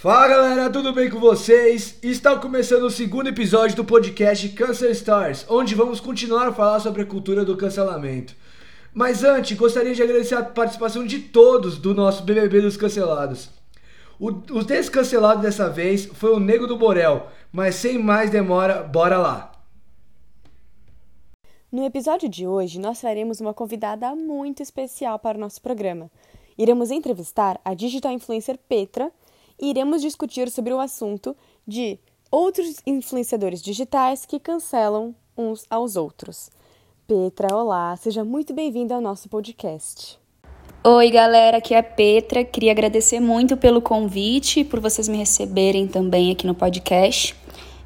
Fala galera, tudo bem com vocês? Está começando o segundo episódio do podcast Cancer Stars, onde vamos continuar a falar sobre a cultura do cancelamento. Mas antes, gostaria de agradecer a participação de todos do nosso BBB dos Cancelados. O, o descancelado dessa vez foi o Nego do Borel, mas sem mais demora, bora lá! No episódio de hoje, nós faremos uma convidada muito especial para o nosso programa. Iremos entrevistar a digital influencer Petra e iremos discutir sobre o assunto de outros influenciadores digitais que cancelam uns aos outros. Petra, olá, seja muito bem-vinda ao nosso podcast. Oi, galera, aqui é a Petra. Queria agradecer muito pelo convite e por vocês me receberem também aqui no podcast.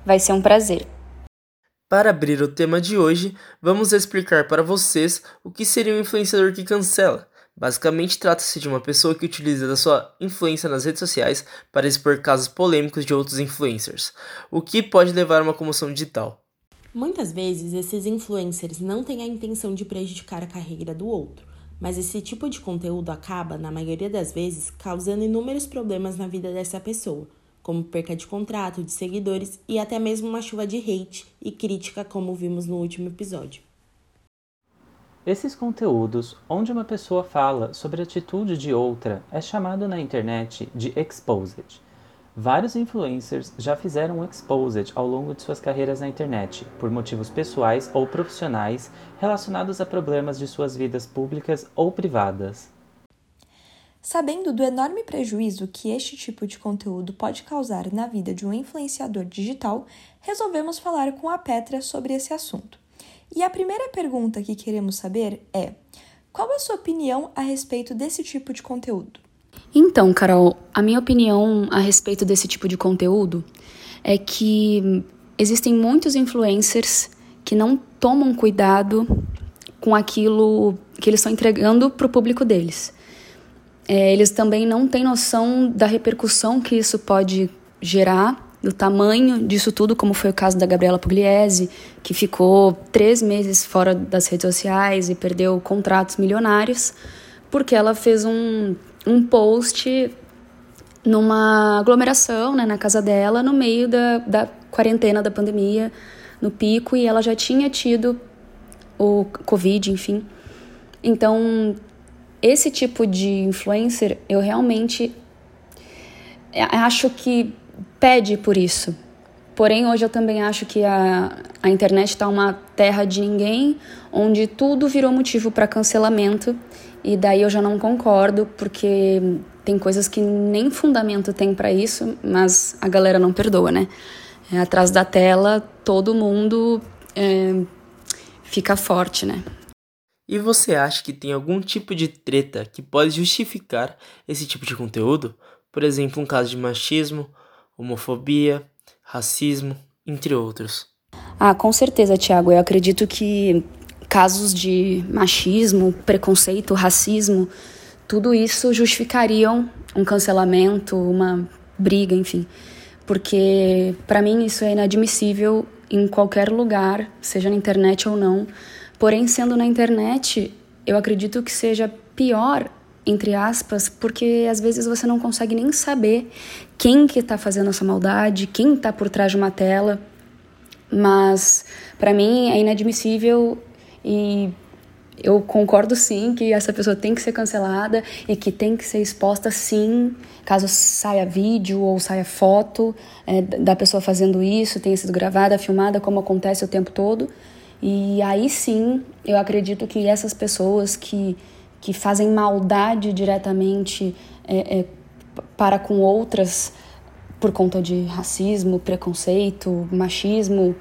Vai ser um prazer. Para abrir o tema de hoje, vamos explicar para vocês o que seria um influenciador que cancela. Basicamente, trata-se de uma pessoa que utiliza da sua influência nas redes sociais para expor casos polêmicos de outros influencers, o que pode levar a uma comoção digital. Muitas vezes, esses influencers não têm a intenção de prejudicar a carreira do outro, mas esse tipo de conteúdo acaba, na maioria das vezes, causando inúmeros problemas na vida dessa pessoa como perca de contrato, de seguidores e até mesmo uma chuva de hate e crítica, como vimos no último episódio. Esses conteúdos, onde uma pessoa fala sobre a atitude de outra, é chamado na internet de exposed. Vários influencers já fizeram um exposed ao longo de suas carreiras na internet, por motivos pessoais ou profissionais relacionados a problemas de suas vidas públicas ou privadas. Sabendo do enorme prejuízo que este tipo de conteúdo pode causar na vida de um influenciador digital, resolvemos falar com a Petra sobre esse assunto. E a primeira pergunta que queremos saber é: qual a sua opinião a respeito desse tipo de conteúdo? Então, Carol, a minha opinião a respeito desse tipo de conteúdo é que existem muitos influencers que não tomam cuidado com aquilo que eles estão entregando para o público deles é, eles também não têm noção da repercussão que isso pode gerar, do tamanho disso tudo, como foi o caso da Gabriela Pugliese, que ficou três meses fora das redes sociais e perdeu contratos milionários, porque ela fez um, um post numa aglomeração né, na casa dela, no meio da, da quarentena da pandemia, no pico, e ela já tinha tido o Covid, enfim. Então, esse tipo de influencer, eu realmente acho que pede por isso. Porém, hoje eu também acho que a, a internet está uma terra de ninguém, onde tudo virou motivo para cancelamento, e daí eu já não concordo, porque tem coisas que nem fundamento tem para isso, mas a galera não perdoa, né? É, atrás da tela, todo mundo é, fica forte, né? E você acha que tem algum tipo de treta que pode justificar esse tipo de conteúdo? Por exemplo, um caso de machismo, homofobia, racismo, entre outros. Ah, com certeza, Tiago. Eu acredito que casos de machismo, preconceito, racismo, tudo isso justificariam um cancelamento, uma briga, enfim. Porque para mim isso é inadmissível em qualquer lugar, seja na internet ou não Porém, sendo na internet, eu acredito que seja pior, entre aspas, porque às vezes você não consegue nem saber quem que está fazendo essa maldade, quem está por trás de uma tela. Mas para mim é inadmissível e eu concordo sim que essa pessoa tem que ser cancelada e que tem que ser exposta sim, caso saia vídeo ou saia foto é, da pessoa fazendo isso, tenha sido gravada, filmada, como acontece o tempo todo. E aí sim, eu acredito que essas pessoas que, que fazem maldade diretamente é, é, para com outras por conta de racismo, preconceito, machismo,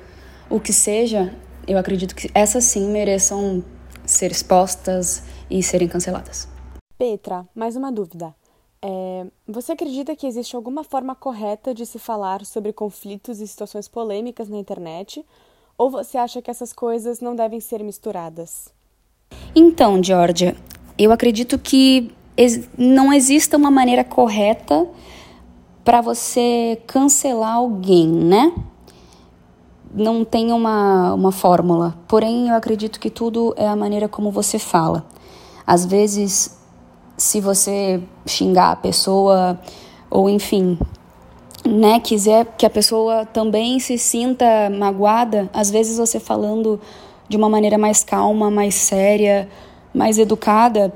o que seja, eu acredito que essas sim mereçam ser expostas e serem canceladas. Petra, mais uma dúvida. É, você acredita que existe alguma forma correta de se falar sobre conflitos e situações polêmicas na internet? Ou você acha que essas coisas não devem ser misturadas? Então, Georgia, eu acredito que não exista uma maneira correta para você cancelar alguém, né? Não tem uma, uma fórmula. Porém, eu acredito que tudo é a maneira como você fala. Às vezes, se você xingar a pessoa, ou enfim, né, quiser que a pessoa também se sinta magoada, às vezes você falando de uma maneira mais calma, mais séria, mais educada,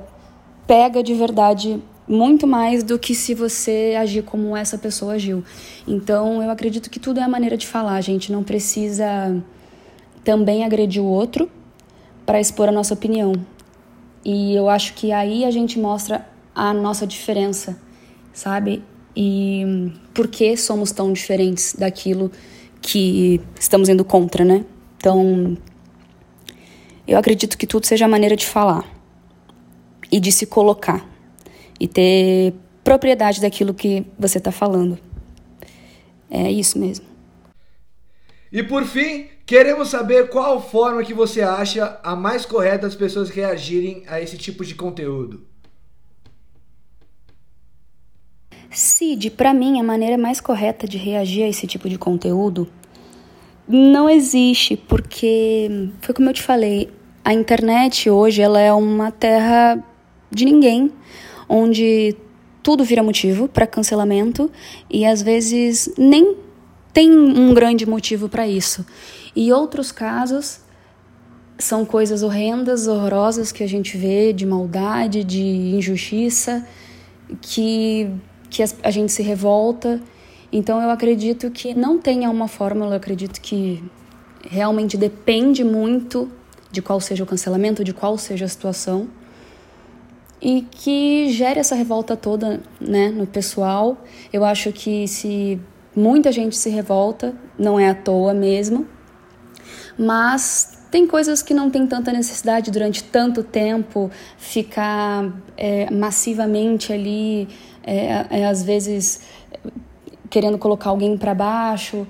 pega de verdade muito mais do que se você agir como essa pessoa agiu. Então, eu acredito que tudo é a maneira de falar, a gente não precisa também agredir o outro para expor a nossa opinião. E eu acho que aí a gente mostra a nossa diferença, sabe? E por que somos tão diferentes daquilo que estamos indo contra, né? Então, eu acredito que tudo seja a maneira de falar e de se colocar e ter propriedade daquilo que você está falando. É isso mesmo. E por fim, queremos saber qual forma que você acha a mais correta das pessoas reagirem a esse tipo de conteúdo. Cid, para mim, a maneira mais correta de reagir a esse tipo de conteúdo não existe, porque foi como eu te falei, a internet hoje ela é uma terra de ninguém, onde tudo vira motivo para cancelamento e às vezes nem tem um grande motivo para isso. E outros casos são coisas horrendas, horrorosas que a gente vê de maldade, de injustiça, que, que a gente se revolta. Então eu acredito que não tenha uma fórmula, eu acredito que realmente depende muito de qual seja o cancelamento, de qual seja a situação e que gere essa revolta toda né, no pessoal. Eu acho que se muita gente se revolta, não é à toa mesmo, mas tem coisas que não tem tanta necessidade durante tanto tempo ficar é, massivamente ali, é, é, às vezes querendo colocar alguém para baixo,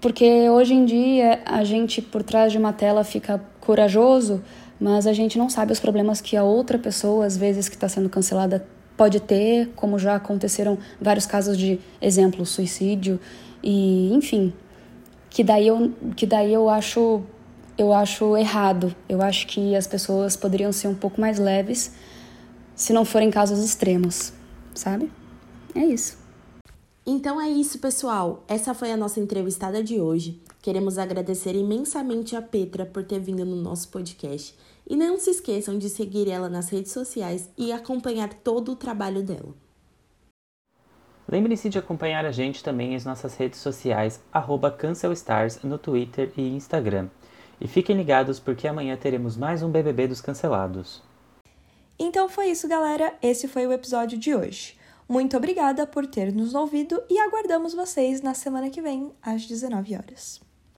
porque hoje em dia a gente por trás de uma tela fica corajoso mas a gente não sabe os problemas que a outra pessoa, às vezes que está sendo cancelada, pode ter, como já aconteceram vários casos de exemplo, suicídio e, enfim, que daí eu, que daí eu acho eu acho errado. Eu acho que as pessoas poderiam ser um pouco mais leves se não forem casos extremos, sabe? É isso. Então é isso, pessoal. Essa foi a nossa entrevistada de hoje. Queremos agradecer imensamente a Petra por ter vindo no nosso podcast. E não se esqueçam de seguir ela nas redes sociais e acompanhar todo o trabalho dela. Lembre-se de acompanhar a gente também nas nossas redes sociais, CancelStars, no Twitter e Instagram. E fiquem ligados porque amanhã teremos mais um BBB dos cancelados. Então foi isso, galera. Esse foi o episódio de hoje. Muito obrigada por ter nos ouvido e aguardamos vocês na semana que vem, às 19 horas.